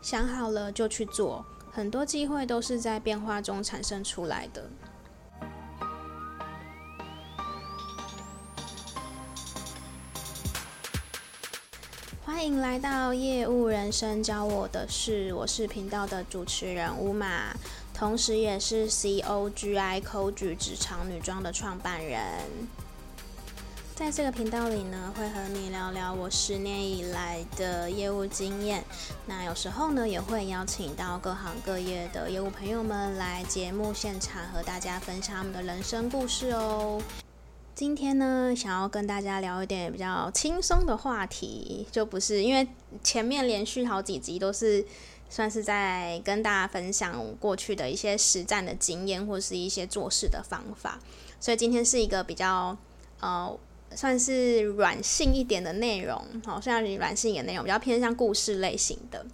想好了就去做，很多机会都是在变化中产生出来的。欢迎来到业务人生教我的事，我是频道的主持人乌玛，同时也是 COGI COG 职场女装的创办人。在这个频道里呢，会和你聊聊我十年以来的业务经验。那有时候呢，也会邀请到各行各业的业务朋友们来节目现场和大家分享他们的人生故事哦。今天呢，想要跟大家聊一点比较轻松的话题，就不是因为前面连续好几集都是算是在跟大家分享过去的一些实战的经验或是一些做事的方法，所以今天是一个比较呃。算是软性一点的内容，好，像软性一点内容比较偏向故事类型的。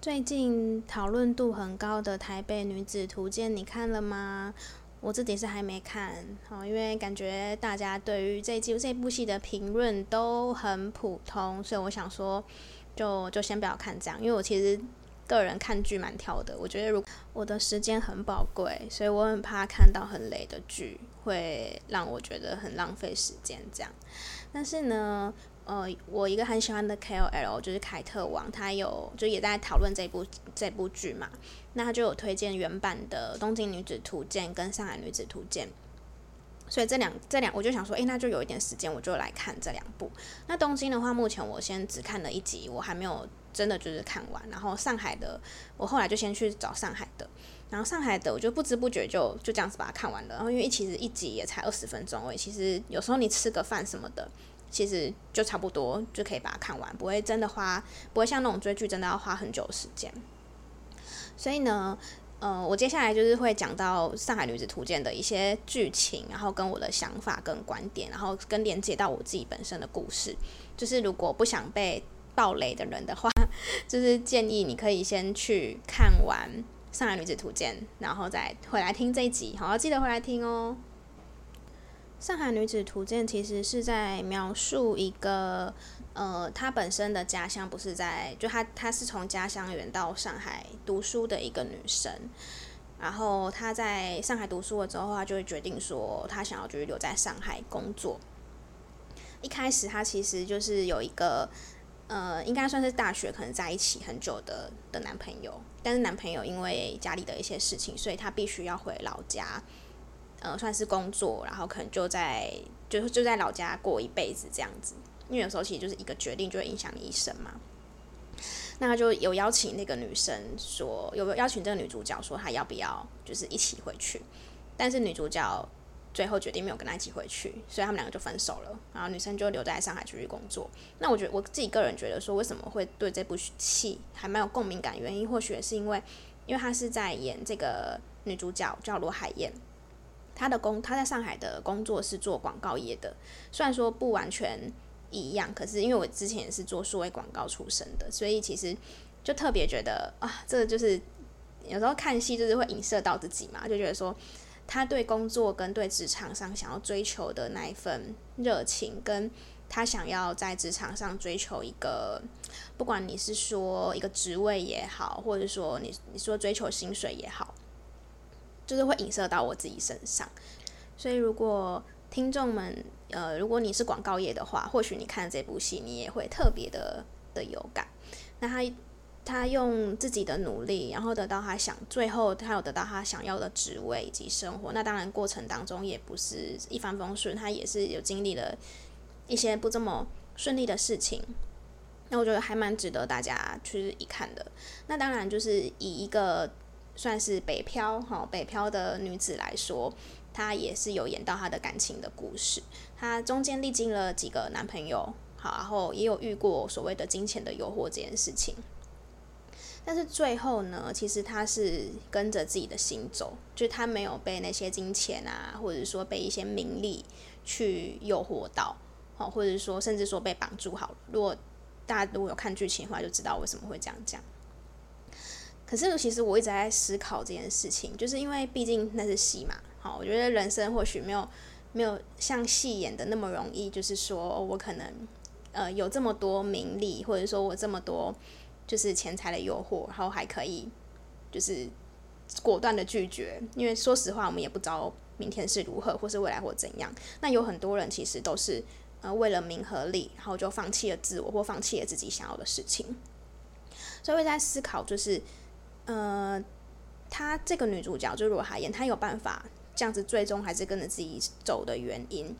最近讨论度很高的《台北女子图鉴》，你看了吗？我自己是还没看，好，因为感觉大家对于这季这部戏的评论都很普通，所以我想说就，就就先不要看这样，因为我其实。个人看剧蛮挑的，我觉得如果我的时间很宝贵，所以我很怕看到很雷的剧，会让我觉得很浪费时间这样。但是呢，呃，我一个很喜欢的 KOL 就是凯特王，他有就也在讨论这部这部剧嘛，那他就有推荐原版的《东京女子图鉴》跟《上海女子图鉴》。所以这两这两，我就想说，诶，那就有一点时间，我就来看这两部。那东京的话，目前我先只看了一集，我还没有真的就是看完。然后上海的，我后来就先去找上海的。然后上海的，我就不知不觉就就这样子把它看完了。然后因为其实一集也才二十分钟，我，其实有时候你吃个饭什么的，其实就差不多就可以把它看完，不会真的花，不会像那种追剧真的要花很久时间。所以呢。呃，我接下来就是会讲到《上海女子图鉴》的一些剧情，然后跟我的想法跟观点，然后跟连接到我自己本身的故事。就是如果不想被爆雷的人的话，就是建议你可以先去看完《上海女子图鉴》，然后再回来听这一集。好，记得回来听哦。《上海女子图鉴》其实是在描述一个。呃，她本身的家乡不是在，就她她是从家乡远到上海读书的一个女生，然后她在上海读书了之后，她就会决定说，她想要就是留在上海工作。一开始她其实就是有一个，呃，应该算是大学可能在一起很久的的男朋友，但是男朋友因为家里的一些事情，所以她必须要回老家，呃，算是工作，然后可能就在就就在老家过一辈子这样子。因为有时候其实就是一个决定就会影响你一生嘛，那就有邀请那个女生说，有邀请这个女主角说她要不要就是一起回去，但是女主角最后决定没有跟他一起回去，所以他们两个就分手了，然后女生就留在上海继续工作。那我觉得我自己个人觉得说，为什么会对这部戏还蛮有共鸣感？原因或许是因为，因为她是在演这个女主角叫罗海燕，她的工她在上海的工作是做广告业的，虽然说不完全。一样，可是因为我之前也是做数位广告出身的，所以其实就特别觉得啊，这个就是有时候看戏就是会影射到自己嘛，就觉得说他对工作跟对职场上想要追求的那一份热情，跟他想要在职场上追求一个，不管你是说一个职位也好，或者说你你说追求薪水也好，就是会影射到我自己身上，所以如果。听众们，呃，如果你是广告业的话，或许你看这部戏，你也会特别的的有感。那他他用自己的努力，然后得到他想，最后他有得到他想要的职位以及生活。那当然过程当中也不是一帆风顺，他也是有经历了一些不这么顺利的事情。那我觉得还蛮值得大家去一看的。那当然就是以一个算是北漂哈北漂的女子来说。她也是有演到她的感情的故事，她中间历经了几个男朋友，好，然后也有遇过所谓的金钱的诱惑这件事情，但是最后呢，其实她是跟着自己的心走，就她没有被那些金钱啊，或者说被一些名利去诱惑到，好，或者说甚至说被绑住好了。如果大家如果有看剧情的话，就知道为什么会这样讲。可是其实我一直在思考这件事情，就是因为毕竟那是戏嘛。好，我觉得人生或许没有没有像戏演的那么容易，就是说我可能呃有这么多名利，或者说我这么多就是钱财的诱惑，然后还可以就是果断的拒绝，因为说实话，我们也不知道明天是如何，或是未来或怎样。那有很多人其实都是呃为了名和利，然后就放弃了自我，或放弃了自己想要的事情。所以我在思考，就是呃，她这个女主角就是罗海燕，她有办法这样子最终还是跟着自己走的原因，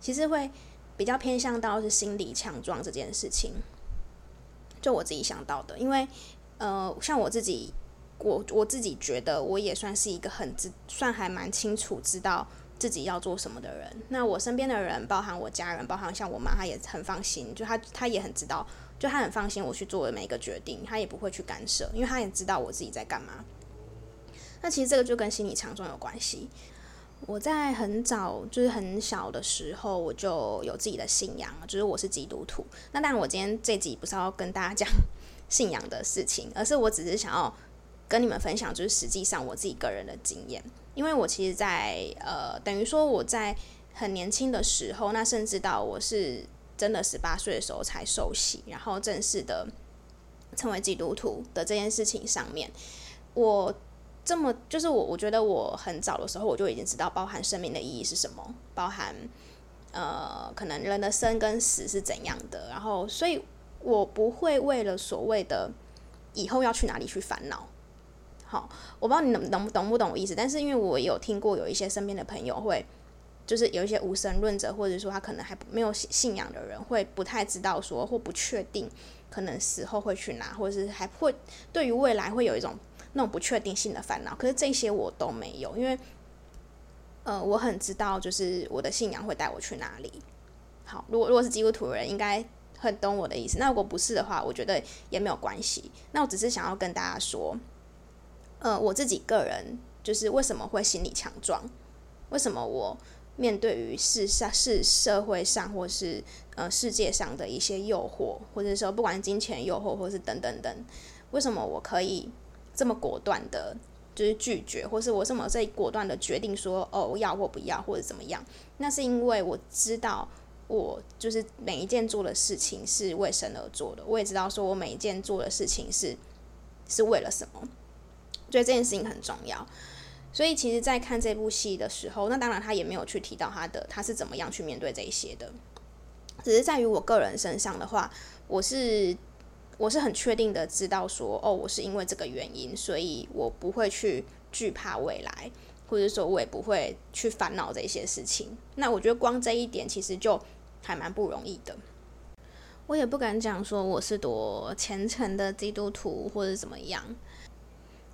其实会比较偏向到是心理强壮这件事情。就我自己想到的，因为呃，像我自己，我我自己觉得我也算是一个很知，算还蛮清楚知道自己要做什么的人。那我身边的人，包含我家人，包含像我妈，她也很放心，就她她也很知道，就她很放心我去做的每一个决定，她也不会去干涉，因为她也知道我自己在干嘛。那其实这个就跟心理强壮有关系。我在很早就是很小的时候，我就有自己的信仰，就是我是基督徒。那当然，我今天这集不是要跟大家讲 信仰的事情，而是我只是想要跟你们分享，就是实际上我自己个人的经验。因为我其实在，在呃，等于说我在很年轻的时候，那甚至到我是真的十八岁的时候才受洗，然后正式的成为基督徒的这件事情上面，我。这么就是我，我觉得我很早的时候我就已经知道，包含生命的意义是什么，包含呃，可能人的生跟死是怎样的。然后，所以我不会为了所谓的以后要去哪里去烦恼。好，我不知道你能能懂不懂我意思，但是因为我有听过有一些身边的朋友会，就是有一些无神论者，或者说他可能还没有信仰的人，会不太知道说或不确定可能死后会去哪，或者是还会对于未来会有一种。那种不确定性的烦恼，可是这些我都没有，因为，呃，我很知道，就是我的信仰会带我去哪里。好，如果如果是基督徒人，应该很懂我的意思。那如果不是的话，我觉得也没有关系。那我只是想要跟大家说，呃，我自己个人就是为什么会心理强壮，为什么我面对于世上是社会上或是呃世界上的一些诱惑，或者说不管金钱诱惑，或是等等等，为什么我可以？这么果断的，就是拒绝，或是我这么这果断的决定说，哦，要或不要，或者怎么样？那是因为我知道，我就是每一件做的事情是为神而做的。我也知道，说我每一件做的事情是是为了什么，所以这件事情很重要。所以，其实，在看这部戏的时候，那当然他也没有去提到他的他是怎么样去面对这一些的，只是在于我个人身上的话，我是。我是很确定的知道说，哦，我是因为这个原因，所以我不会去惧怕未来，或者说我也不会去烦恼这些事情。那我觉得光这一点其实就还蛮不容易的。我也不敢讲说我是多虔诚的基督徒或者怎么样。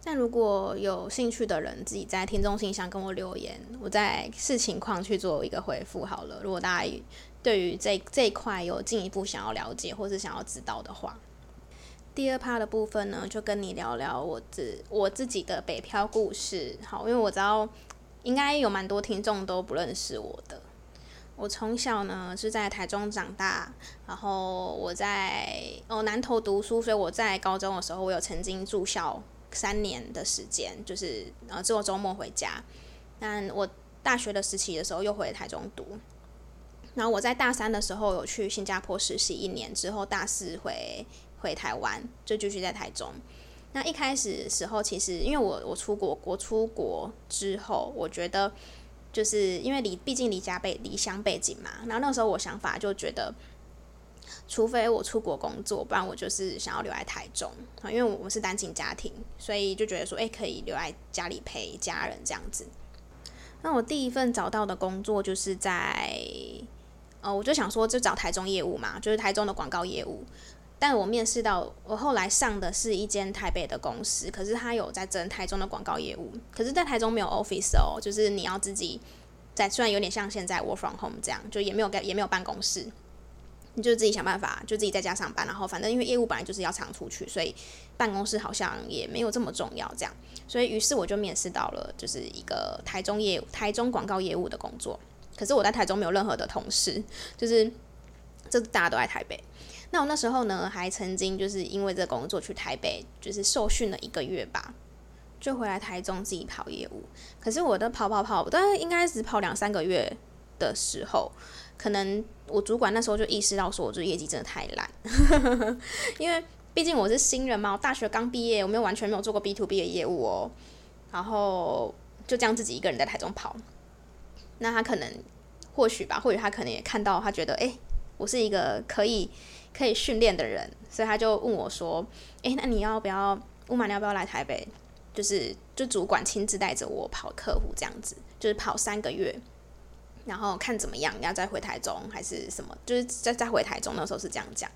但如果有兴趣的人自己在听众信箱跟我留言，我再视情况去做一个回复好了。如果大家对于这这一块有进一步想要了解或是想要知道的话。第二趴的部分呢，就跟你聊聊我自我自己的北漂故事。好，因为我知道应该有蛮多听众都不认识我的。我从小呢是在台中长大，然后我在哦南投读书，所以我在高中的时候，我有曾经住校三年的时间，就是呃只有周末回家。但我大学的时期的时候又回台中读，然后我在大三的时候有去新加坡实习一年，之后大四回。回台湾就继续在台中。那一开始时候，其实因为我我出国，我出国之后，我觉得就是因为离毕竟离家背离乡背景嘛。然后那时候我想法就觉得，除非我出国工作，不然我就是想要留在台中啊。因为我们是单亲家庭，所以就觉得说，诶，可以留在家里陪家人这样子。那我第一份找到的工作就是在，呃，我就想说，就找台中业务嘛，就是台中的广告业务。但我面试到，我后来上的是一间台北的公司，可是他有在争台中的广告业务，可是，在台中没有 office 哦，就是你要自己在，虽然有点像现在 work from home 这样，就也没有也没有办公室，你就自己想办法，就自己在家上班，然后反正因为业务本来就是要常出去，所以办公室好像也没有这么重要这样，所以于是我就面试到了，就是一个台中业、台中广告业务的工作，可是我在台中没有任何的同事，就是这大家都在台北。那我那时候呢，还曾经就是因为这工作去台北，就是受训了一个月吧，就回来台中自己跑业务。可是我的跑跑跑，大概应该只跑两三个月的时候，可能我主管那时候就意识到说，我这业绩真的太烂，因为毕竟我是新人嘛，我大学刚毕业，我没有完全没有做过 B to B 的业务哦。然后就这样自己一个人在台中跑，那他可能或许吧，或许他可能也看到，他觉得哎，我是一个可以可以训练的人，所以他就问我说，哎，那你要不要乌马，你要不要来台北？就是就主管亲自带着我跑客户这样子，就是跑三个月，然后看怎么样，你要再回台中还是什么？就是再再回台中那时候是这样讲。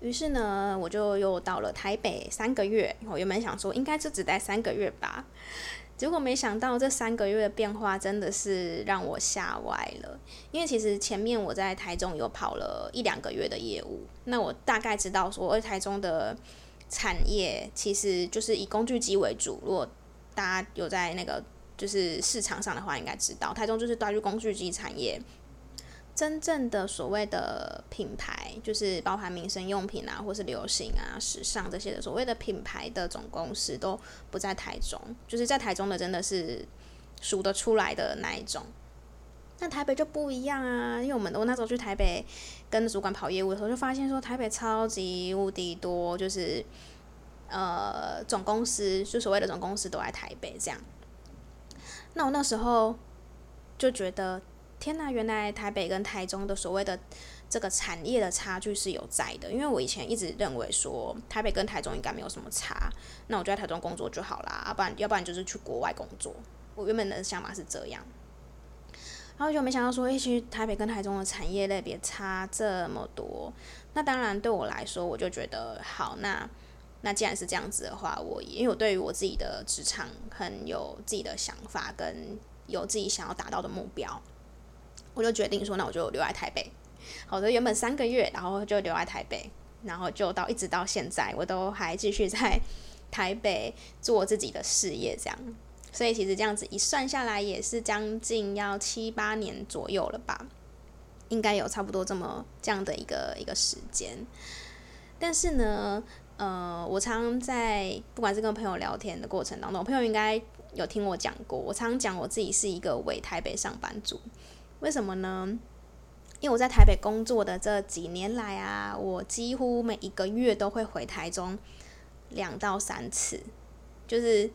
于是呢，我就又到了台北三个月。我原本想说应该就只待三个月吧，结果没想到这三个月的变化真的是让我吓歪了。因为其实前面我在台中有跑了一两个月的业务，那我大概知道说，我台中的产业其实就是以工具机为主。如果大家有在那个就是市场上的话，应该知道台中就是大于工具机产业。真正的所谓的品牌，就是包含民生用品啊，或是流行啊、时尚这些的所谓的品牌的总公司都不在台中，就是在台中的真的是数得出来的那一种。那台北就不一样啊，因为我们我那时候去台北跟主管跑业务的时候，就发现说台北超级无敌多，就是呃总公司，就所谓的总公司都在台北这样。那我那时候就觉得。天呐，原来台北跟台中的所谓的这个产业的差距是有在的。因为我以前一直认为说台北跟台中应该没有什么差，那我就在台中工作就好啦，要不然要不然就是去国外工作。我原本的想法是这样，然后就没想到说，欸，其实台北跟台中的产业类别差这么多。那当然对我来说，我就觉得好，那那既然是这样子的话，我因为我对于我自己的职场很有自己的想法，跟有自己想要达到的目标。我就决定说，那我就留在台北。好的，原本三个月，然后就留在台北，然后就到一直到现在，我都还继续在台北做自己的事业，这样。所以其实这样子一算下来，也是将近要七八年左右了吧，应该有差不多这么这样的一个一个时间。但是呢，呃，我常在不管是跟朋友聊天的过程当中，朋友应该有听我讲过，我常常讲我自己是一个伪台北上班族。为什么呢？因为我在台北工作的这几年来啊，我几乎每一个月都会回台中两到三次，就是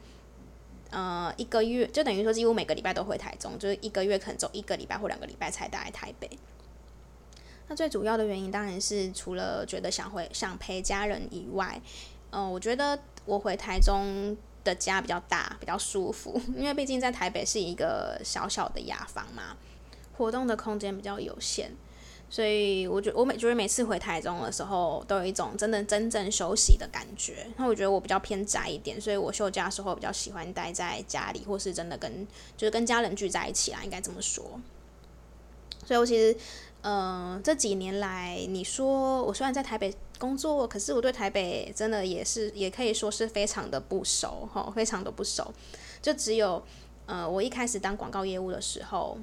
呃一个月就等于说几乎每个礼拜都回台中，就是一个月可能走一个礼拜或两个礼拜才待在台北。那最主要的原因当然是除了觉得想回想陪家人以外，呃，我觉得我回台中的家比较大，比较舒服，因为毕竟在台北是一个小小的雅房嘛。活动的空间比较有限，所以我觉得我每觉得每次回台中的时候，都有一种真的真正休息的感觉。那我觉得我比较偏宅一点，所以我休假的时候比较喜欢待在家里，或是真的跟就是跟家人聚在一起啦，应该这么说。所以我其实，嗯、这几年来，你说我虽然在台北工作，可是我对台北真的也是也可以说是非常的不熟，哈，非常的不熟。就只有，呃，我一开始当广告业务的时候。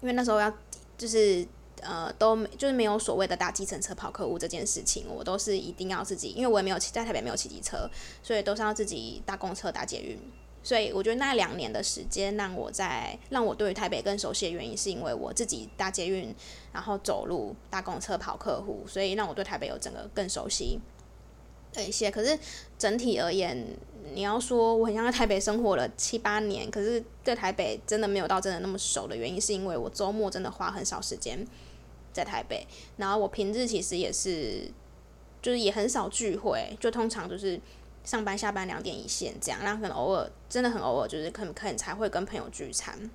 因为那时候要就是呃都没就是没有所谓的搭计程车跑客户这件事情，我都是一定要自己，因为我也没有在台北没有骑机车，所以都是要自己搭公车搭捷运。所以我觉得那两年的时间让我在让我对于台北更熟悉的原因，是因为我自己搭捷运，然后走路搭公车跑客户，所以让我对台北有整个更熟悉的一些。可是整体而言，你要说我很像在台北生活了七八年，可是对台北真的没有到真的那么熟的原因，是因为我周末真的花很少时间在台北，然后我平日其实也是，就是也很少聚会，就通常就是上班下班两点一线这样，然后可能偶尔真的很偶尔，就是可能可能才会跟朋友聚餐。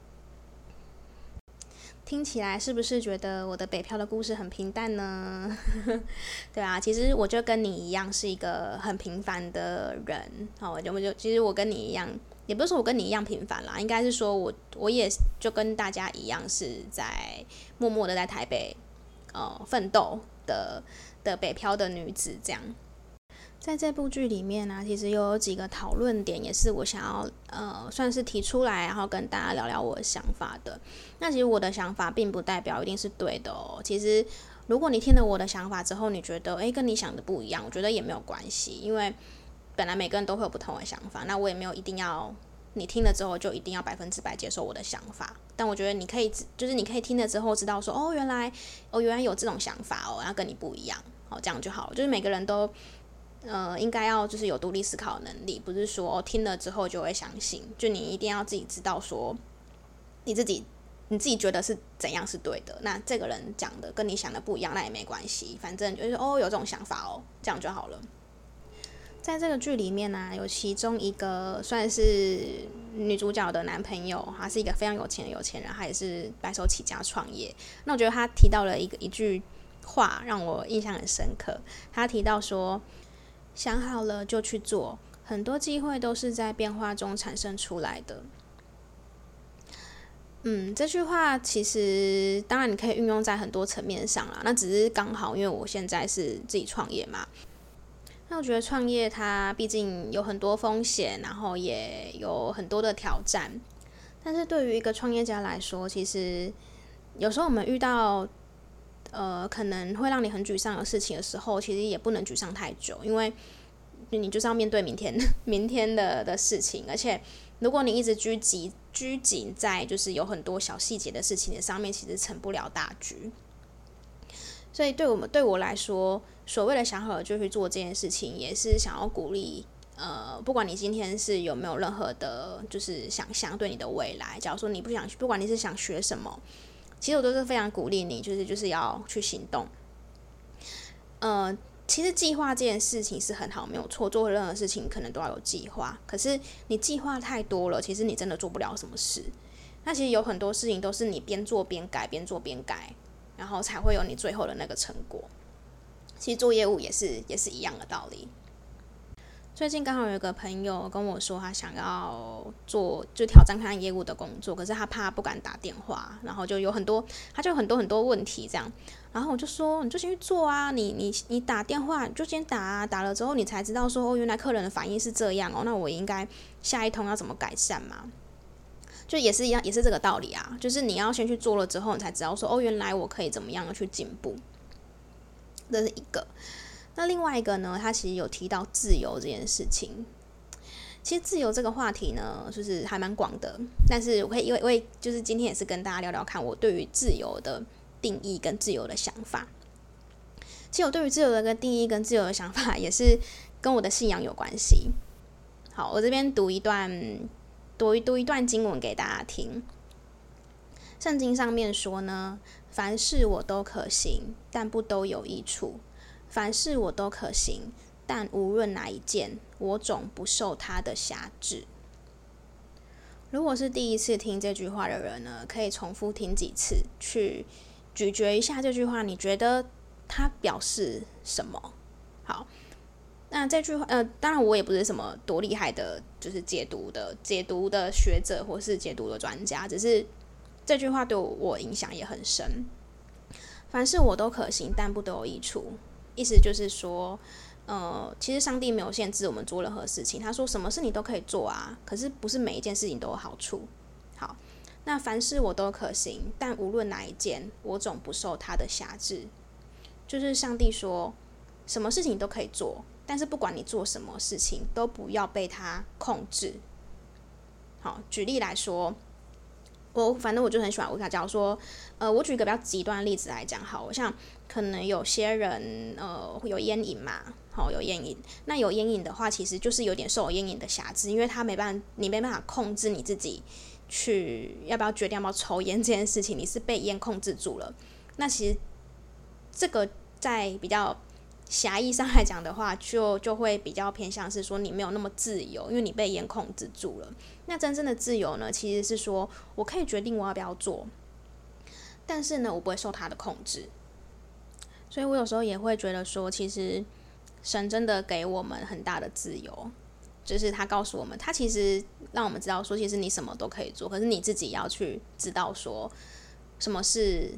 听起来是不是觉得我的北漂的故事很平淡呢？对啊，其实我就跟你一样是一个很平凡的人。好，我就我就其实我跟你一样，也不是说我跟你一样平凡啦，应该是说我我也就跟大家一样是在默默的在台北呃奋斗的的北漂的女子这样。在这部剧里面呢、其实有几个讨论点，也是我想要呃，算是提出来，然后跟大家聊聊我的想法的。那其实我的想法并不代表一定是对的哦。其实如果你听了我的想法之后，你觉得诶跟你想的不一样，我觉得也没有关系，因为本来每个人都会有不同的想法。那我也没有一定要你听了之后就一定要百分之百接受我的想法。但我觉得你可以，就是你可以听了之后知道说，哦，原来哦原来有这种想法哦，然后跟你不一样。哦，这样就好了。就是每个人都，呃，应该要就是有独立思考能力，不是说听了之后就会相信。就你一定要自己知道说，你自己你自己觉得是怎样是对的。那这个人讲的跟你想的不一样，那也没关系，反正就是哦，有这种想法哦，这样就好了。在这个剧里面呢、有其中一个算是女主角的男朋友，他是一个非常有钱的有钱人，他也是白手起家创业。那我觉得他提到了一个一句话，让我印象很深刻。他提到说：“想好了就去做，很多机会都是在变化中产生出来的。”嗯，这句话其实当然你可以运用在很多层面上啦。那只是刚好因为我现在是自己创业嘛。那我觉得创业它毕竟有很多风险，然后也有很多的挑战。但是对于一个创业家来说，其实有时候我们遇到呃可能会让你很沮丧的事情的时候，其实也不能沮丧太久，因为你就是要面对明天 明天的的事情。而且如果你一直拘谨拘谨在就是有很多小细节的事情的上面，其实成不了大局。所以对我们对我来说，所谓的想好了就去做这件事情，也是想要鼓励，呃，不管你今天是有没有任何的，就是想象对你的未来。假如说你不想，不管你是想学什么，其实我都是非常鼓励你，就是就是要去行动。呃，其实计划这件事情是很好，没有错，做任何事情可能都要有计划。可是你计划太多了，其实你真的做不了什么事。那其实有很多事情都是你边做边改，边做边改，然后才会有你最后的那个成果。其实做业务也是也是一样的道理。最近刚好有一个朋友跟我说，他想要做就挑战看业务的工作，可是他怕不敢打电话，然后就有很多他就有很多很多问题这样。然后我就说，你就先去做啊，你你你打电话就先打啊，打了之后你才知道说哦，原来客人的反应是这样哦，那我应该下一通要怎么改善嘛？就也是一样，也是这个道理啊，就是你要先去做了之后，你才知道说哦，原来我可以怎么样的去进步。这是一个，那另外一个呢？他其实有提到自由这件事情。其实自由这个话题呢，就是还蛮广的。但是我可以因为为就是今天也是跟大家聊聊看我对于自由的定义跟自由的想法。其实我对于自由的个定义跟自由的想法，也是跟我的信仰有关系。好，我这边读一段，读一读一段经文给大家听。圣经上面说呢。凡事我都可行，但不都有益处；凡事我都可行，但无论哪一件，我总不受它的辖制。如果是第一次听这句话的人呢，可以重复听几次，去咀嚼一下这句话，你觉得它表示什么？好，那这句话，呃，当然我也不是什么多厉害的，就是解读的解读的学者或是解读的专家，只是。这句话对我影响也很深。凡事我都可行，但不都有益处。意思就是说，呃，其实上帝没有限制我们做任何事情。他说什么事你都可以做啊，可是不是每一件事情都有好处。好，那凡事我都可行，但无论哪一件，我总不受他的辖制。就是上帝说，什么事情都可以做，但是不管你做什么事情，都不要被他控制。好，举例来说。我反正我就很喜欢我跟他讲说，呃，我举一个比较极端的例子来讲，好，我像可能有些人呃会有烟瘾嘛，好，有烟瘾，那有烟瘾的话，其实就是有点受烟瘾的辖制，因为他没办法，你没办法控制你自己去要不要决定要不要抽烟这件事情，你是被烟控制住了。那其实这个在比较。狭义上来讲的话，就就会比较偏向是说你没有那么自由，因为你被烟控制住了。那真正的自由呢，其实是说我可以决定我要不要做，但是呢，我不会受他的控制。所以我有时候也会觉得说，其实神真的给我们很大的自由，就是他告诉我们，他其实让我们知道说，其实你什么都可以做，可是你自己要去知道说什么是。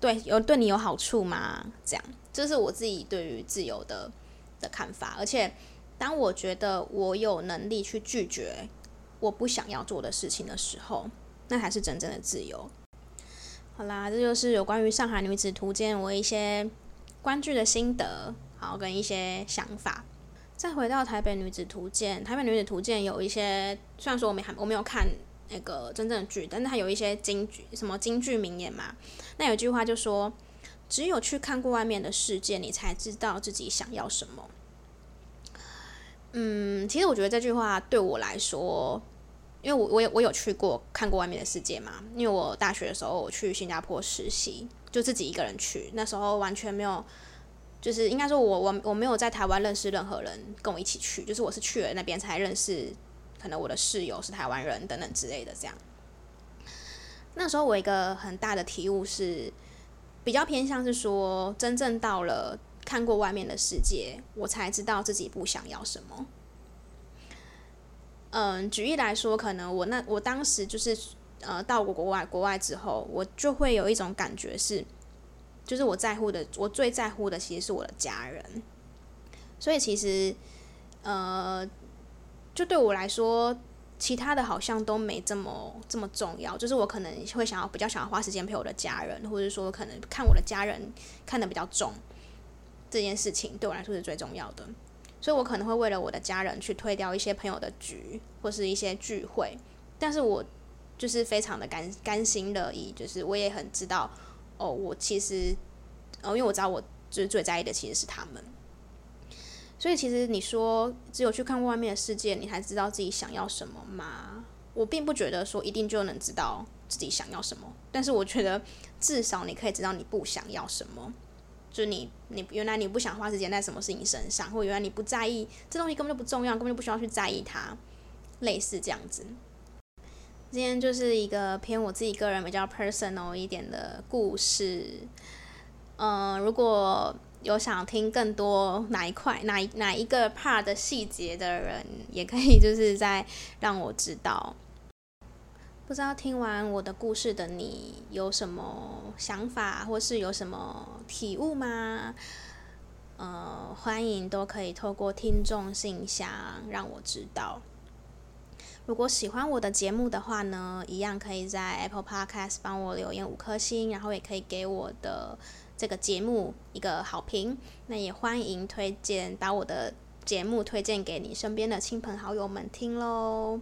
对，有对你有好处吗？这样，这是我自己对于自由的的看法。而且，当我觉得我有能力去拒绝我不想要做的事情的时候，那才是真正的自由。好啦，这就是有关于《上海女子图鉴》我一些观剧的心得，好，跟一些想法。再回到《台北女子图鉴》，《台北女子图鉴》有一些，虽然说我没还我没有看。那个真正的剧，但是它有一些金句，什么金句名言嘛？那有句话就说：“只有去看过外面的世界，你才知道自己想要什么。嗯，其实我觉得这句话对我来说，因为我我有我有去过看过外面的世界嘛。因为我大学的时候我去新加坡实习，就自己一个人去，那时候完全没有，就是应该说我我我没有在台湾认识任何人跟我一起去，就是我是去了那边才认识，可能我的室友是台湾人等等之类的这样。那时候我一个很大的体悟是，比较偏向是说，真正到了。看过外面的世界，我才知道自己不想要什么。嗯，举例来说，可能我那我当时就是呃到过国外，国外之后，我就会有一种感觉是，就是我在乎的，我最在乎的其实是我的家人。所以其实呃，就对我来说，其他的好像都没这么这么重要。就是我可能会想要比较想要花时间陪我的家人，或者说可能看我的家人看得比较重。这件事情对我来说是最重要的，所以我可能会为了我的家人去推掉一些朋友的局或是一些聚会，但是我就是非常的甘甘心乐意，就是我也很知道，哦，我其实，哦，因为我知道我就是最在意的其实是他们，所以其实你说只有去看外面的世界，你才知道自己想要什么吗？我并不觉得说一定就能知道自己想要什么，但是我觉得至少你可以知道你不想要什么。就你，你原来你不想花时间在什么事情身上，或原来你不在意这东西根本就不重要，根本就不需要去在意它，类似这样子。今天就是一个偏我自己个人比较 personal 一点的故事。嗯、呃，如果有想听更多哪一块、哪哪一个 part 的细节的人，也可以就是在让我知道。不知道听完我的故事的你有什么想法，或是有什么体悟吗？呃，欢迎都可以透过听众信箱让我知道。如果喜欢我的节目的话呢，一样可以在 Apple Podcast 帮我留言五颗星，然后也可以给我的这个节目一个好评。那也欢迎推荐，把我的节目推荐给你身边的亲朋好友们听喽。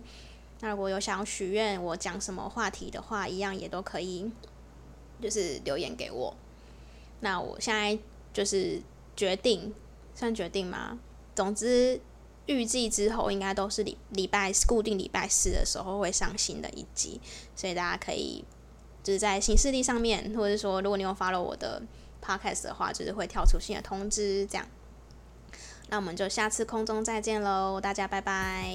那如果有想要许愿我讲什么话题的话，一样也都可以，就是留言给我。那我现在就是决定，算决定吗？总之，预计之后应该都是礼礼拜固定礼拜四的时候会上新的一集，所以大家可以就是在新势力上面，或者说如果你有 follow 我的 podcast 的话，就是会跳出新的通知，这样。那我们就下次空中再见喽，大家拜拜。